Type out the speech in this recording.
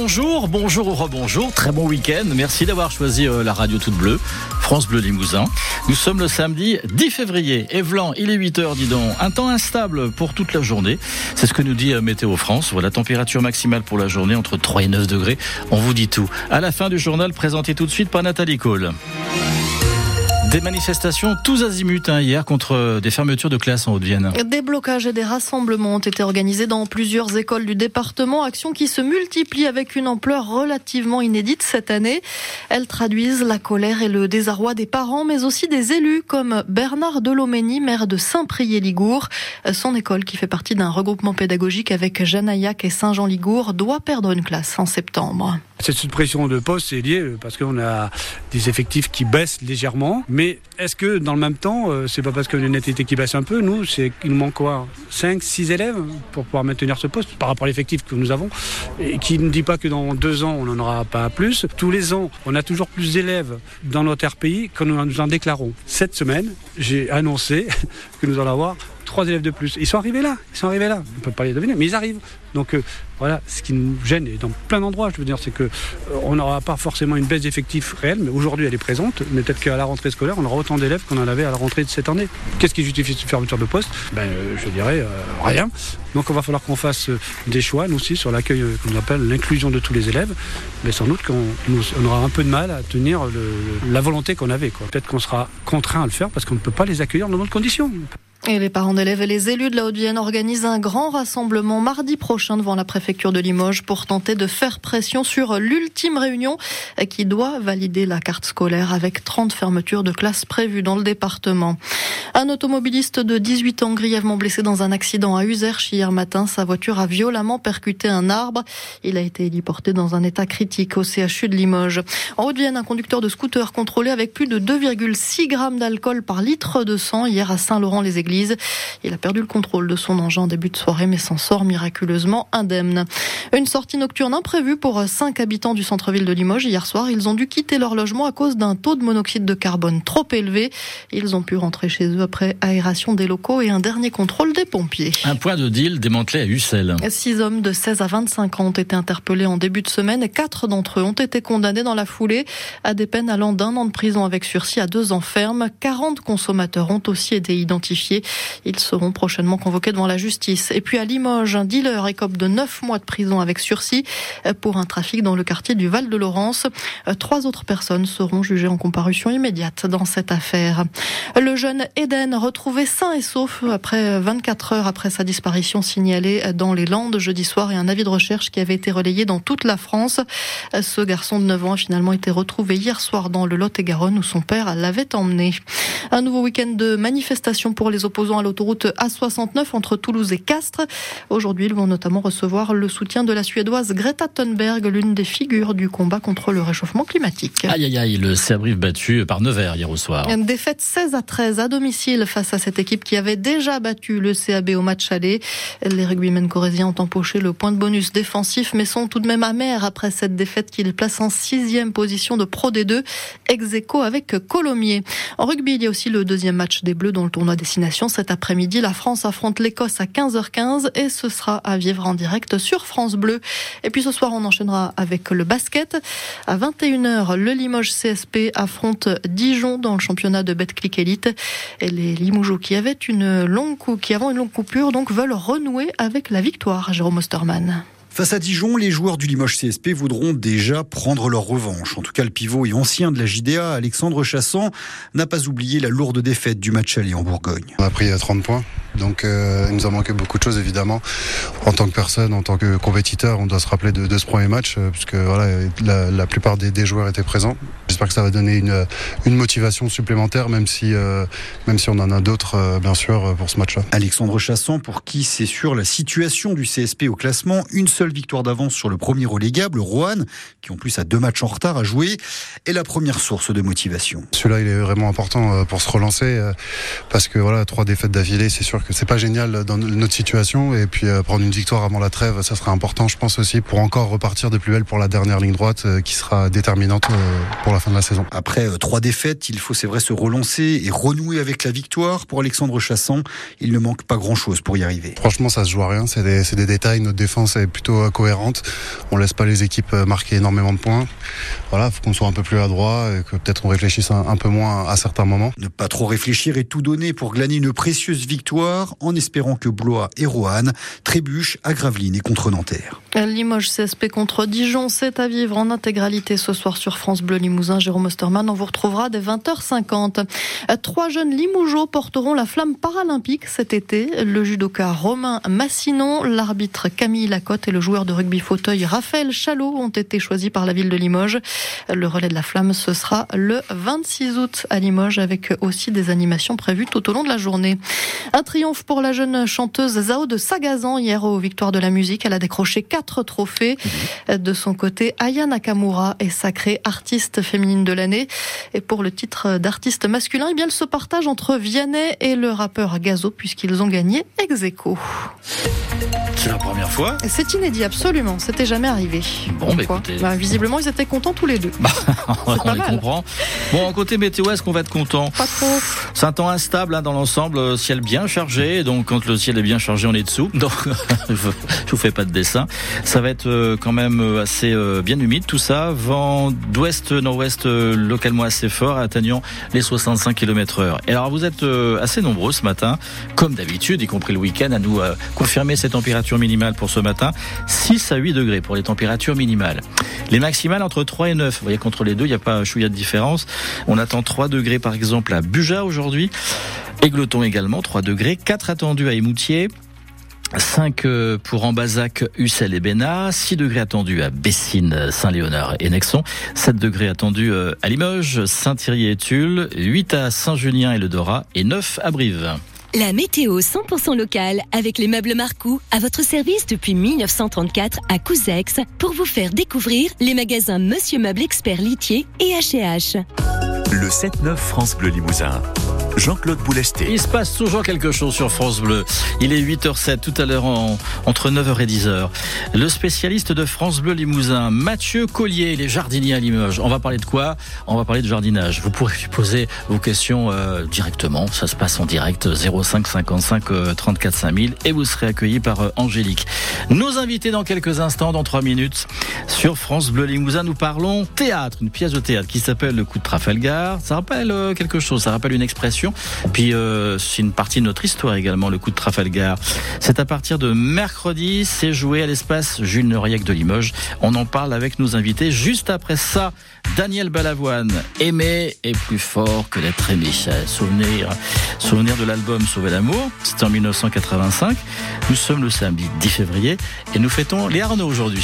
Rebonjour, bonjour ou rebonjour, très bon week-end. Merci d'avoir choisi euh, la radio toute bleue, France Bleu Limousin. Nous sommes le samedi 10 février. Evlan, il est 8h, dis donc. Un temps instable pour toute la journée. C'est ce que nous dit euh, Météo France. Voilà, température maximale pour la journée entre 3 et 9 degrés. On vous dit tout. À la fin du journal, présenté tout de suite par Nathalie Cole. Des manifestations tous azimuts hein, hier contre des fermetures de classes en Haute-Vienne. Des blocages et des rassemblements ont été organisés dans plusieurs écoles du département, actions qui se multiplient avec une ampleur relativement inédite cette année. Elles traduisent la colère et le désarroi des parents, mais aussi des élus comme Bernard Delomény, maire de Saint-Prié-Ligour. Son école, qui fait partie d'un regroupement pédagogique avec Janaillac et Saint-Jean-Ligour, doit perdre une classe en septembre. Cette suppression de postes est liée parce qu'on a des effectifs qui baissent légèrement. Mais est-ce que dans le même temps, euh, c'est pas parce qu'on a une natalité qui baisse un peu, nous, c'est qu'il nous manque quoi 5, 6 élèves pour pouvoir maintenir ce poste par rapport à l'effectif que nous avons et qui ne dit pas que dans deux ans, on n'en aura pas plus. Tous les ans, on a toujours plus d'élèves dans notre RPI que nous en déclarons. Cette semaine, j'ai annoncé que nous allons avoir trois élèves de plus. Ils sont arrivés là, ils sont arrivés là. On peut pas les deviner, mais ils arrivent. Donc euh, voilà, ce qui nous gêne et dans plein d'endroits, je veux dire, c'est que euh, on n'aura pas forcément une baisse d'effectifs réelle, mais aujourd'hui elle est présente. Mais peut-être qu'à la rentrée scolaire, on aura autant d'élèves qu'on en avait à la rentrée de cette année. Qu'est-ce qui justifie cette fermeture de poste? Ben, euh, je dirais rien. Donc on va falloir qu'on fasse des choix, nous aussi, sur l'accueil qu'on appelle l'inclusion de tous les élèves. Mais sans doute qu'on on aura un peu de mal à tenir la volonté qu'on avait. Peut-être qu'on sera contraint à le faire parce qu'on ne peut pas les accueillir dans d'autres conditions. Et les parents d'élèves et les élus de la Haute-Vienne organisent un grand rassemblement mardi prochain devant la préfecture de Limoges pour tenter de faire pression sur l'ultime réunion qui doit valider la carte scolaire avec 30 fermetures de classes prévues dans le département. Un automobiliste de 18 ans grièvement blessé dans un accident à Userche hier matin. Sa voiture a violemment percuté un arbre. Il a été héliporté dans un état critique au CHU de Limoges. En Haute-Vienne, un conducteur de scooter contrôlé avec plus de 2,6 grammes d'alcool par litre de sang hier à Saint-Laurent-les-Églises il a perdu le contrôle de son engin en début de soirée, mais s'en sort miraculeusement indemne. Une sortie nocturne imprévue pour cinq habitants du centre-ville de Limoges. Hier soir, ils ont dû quitter leur logement à cause d'un taux de monoxyde de carbone trop élevé. Ils ont pu rentrer chez eux après aération des locaux et un dernier contrôle des pompiers. Un point de deal démantelé à Ussel. Six hommes de 16 à 25 ans ont été interpellés en début de semaine et quatre d'entre eux ont été condamnés dans la foulée à des peines allant d'un an de prison avec sursis à deux ans ferme. 40 consommateurs ont aussi été identifiés. Ils seront prochainement convoqués devant la justice. Et puis à Limoges, un dealer écope de 9 mois de prison avec sursis pour un trafic dans le quartier du Val-de-Laurence. Trois autres personnes seront jugées en comparution immédiate dans cette affaire. Le jeune Eden, retrouvé sain et sauf après 24 heures après sa disparition signalée dans les Landes jeudi soir et un avis de recherche qui avait été relayé dans toute la France. Ce garçon de 9 ans a finalement été retrouvé hier soir dans le Lot-et-Garonne où son père l'avait emmené. Un nouveau week-end de manifestation pour les opposants à l'autoroute A69 entre Toulouse et Castres. Aujourd'hui, ils vont notamment recevoir le soutien de la Suédoise Greta Thunberg, l'une des figures du combat contre le réchauffement climatique. Aïe aïe aïe, le Cerbrive battu par Nevers hier au soir. Une défaite 16 à 13 à domicile face à cette équipe qui avait déjà battu le CAB au match aller. Les rugbymen corésiens ont empoché le point de bonus défensif mais sont tout de même amers après cette défaite qui les place en sixième position de Pro D2, ex avec Colomiers. En rugby, il y a aussi le deuxième match des Bleus dans le tournoi Destination cet après-midi. La France affronte l'Écosse à 15h15 et ce sera à vivre en direct sur France Bleu. Et puis ce soir, on enchaînera avec le basket. À 21h, le Limoges CSP affronte Dijon dans le championnat de Betclic Elite. Et les Limougeaux qui avaient une longue qui une longue coupure, donc veulent renouer avec la victoire. Jérôme Osterman. Face à Dijon, les joueurs du Limoges CSP voudront déjà prendre leur revanche. En tout cas, le pivot et ancien de la JDA, Alexandre Chassan, n'a pas oublié la lourde défaite du match aller en Bourgogne. On a pris 30 points. Donc euh, il nous a manqué beaucoup de choses évidemment. En tant que personne, en tant que compétiteur, on doit se rappeler de, ce premier match euh, puisque voilà, la, plupart des, joueurs étaient présents. J'espère que ça va donner une, une motivation supplémentaire, même si, euh, même si on en a d'autres bien sûr pour ce match-là. Alexandre Chassan, pour qui c'est sûr la situation du CSP au classement, une seule victoire d'avance sur le premier relégable, Rouen, qui en plus a deux matchs en retard à jouer, est la première source de motivation. Celui-là, il est vraiment important pour se relancer parce que voilà, trois défaites d'affilée, c'est sûr que c'est pas génial dans notre situation. Et puis euh, prendre une victoire avant la trêve, ça sera important, je pense aussi, pour encore repartir de plus belle pour la dernière ligne droite euh, qui sera déterminante euh, pour la fin de la saison. Après trois défaites, il faut c'est vrai se relancer et renouer avec la victoire. Pour Alexandre Chassan, il ne manque pas grand-chose pour y arriver. Franchement, ça se joue à rien. C'est des, des, détails. Notre défense est plutôt plutôt cohérente. On laisse pas les équipes marquer énormément de points. Voilà, faut qu'on soit un peu plus adroit et que peut-être on réfléchisse un, peu moins à certains moments. Ne pas trop réfléchir et tout donner pour glaner une précieuse victoire en espérant que Blois et Roanne trébuchent à Gravelines et contre Nanterre. Limoges CSP contre Dijon, c'est à vivre en intégralité ce soir sur France Bleu Limousin. Jérôme Osterman, on vous retrouvera dès 20h50. Trois jeunes Limougeaux porteront la flamme paralympique cet été. Le judoka Romain Massinon, l'arbitre Camille Lacotte et le joueur de rugby fauteuil Raphaël Chalot ont été choisis par la ville de Limoges. Le relais de la flamme, ce sera le 26 août à Limoges avec aussi des animations prévues tout au long de la journée. Un triomphe pour la jeune chanteuse Zao de Sagazan hier aux Victoires de la musique. Elle a décroché quatre trophées. De son côté, Aya Nakamura est sacrée artiste féminine de l'année. Et pour le titre d'artiste masculin, eh bien, elle se partage entre Vianney et le rappeur Gazo puisqu'ils ont gagné ex aequo. C'est la première fois C'est inédit, absolument. C'était jamais arrivé. Bon, bah, écoutez. Bah, visiblement, ils étaient contents tous les deux. Bah, on les comprend. Bon, côté météo, est-ce qu'on va être content Pas trop. C'est un temps instable hein, dans l'ensemble, euh, ciel bien chargé. Donc, quand le ciel est bien chargé, on est dessous. Donc, je vous fais pas de dessin. Ça va être euh, quand même euh, assez bien humide, tout ça. Vent d'ouest, nord-ouest, localement assez fort, atteignant les 65 km heure. Et alors, vous êtes assez nombreux ce matin, comme d'habitude, y compris le week-end, à nous confirmer ces températures minimale pour ce matin, 6 à 8 degrés pour les températures minimales. Les maximales entre 3 et 9. Vous voyez, contre les deux, il n'y a pas un chouïa de différence. On attend 3 degrés par exemple à Buja aujourd'hui. Égleton également, 3 degrés. 4 attendus à Émoutier. 5 euh, pour Ambazac, Ussel et Bénat, 6 degrés attendus à Bessines, Saint-Léonard et Nexon, 7 degrés attendus euh, à Limoges, Saint-Thierry et Tulle, 8 à Saint-Julien et Le Dorat et 9 à Brive. La météo 100% locale avec les meubles Marcou à votre service depuis 1934 à Couzex pour vous faire découvrir les magasins Monsieur Meuble Expert Litier et H&H. Le 7-9 France Bleu Limousin. Jean-Claude Boulesté. Il se passe toujours quelque chose sur France Bleu. Il est 8h07 tout à l'heure entre 9h et 10h. Le spécialiste de France Bleu Limousin, Mathieu Collier, les jardiniers à Limoges. On va parler de quoi? On va parler de jardinage. Vous pourrez poser vos questions euh, directement. Ça se passe en direct 05 55 34 5000 et vous serez accueilli par euh, Angélique. Nos invités dans quelques instants, dans 3 minutes, sur France Bleu Limousin, nous parlons théâtre, une pièce de théâtre qui s'appelle Le coup de Trafalgar. Ça rappelle euh, quelque chose, ça rappelle une expression puis euh, c'est une partie de notre histoire également, le coup de Trafalgar. C'est à partir de mercredi, c'est joué à l'espace Jules Noriec de Limoges. On en parle avec nos invités. Juste après ça, Daniel Balavoine, Aimer est plus fort que d'être aimé. Souvenir, souvenir de l'album Sauver l'amour, c'était en 1985. Nous sommes le samedi 10 février et nous fêtons les Arnaud aujourd'hui.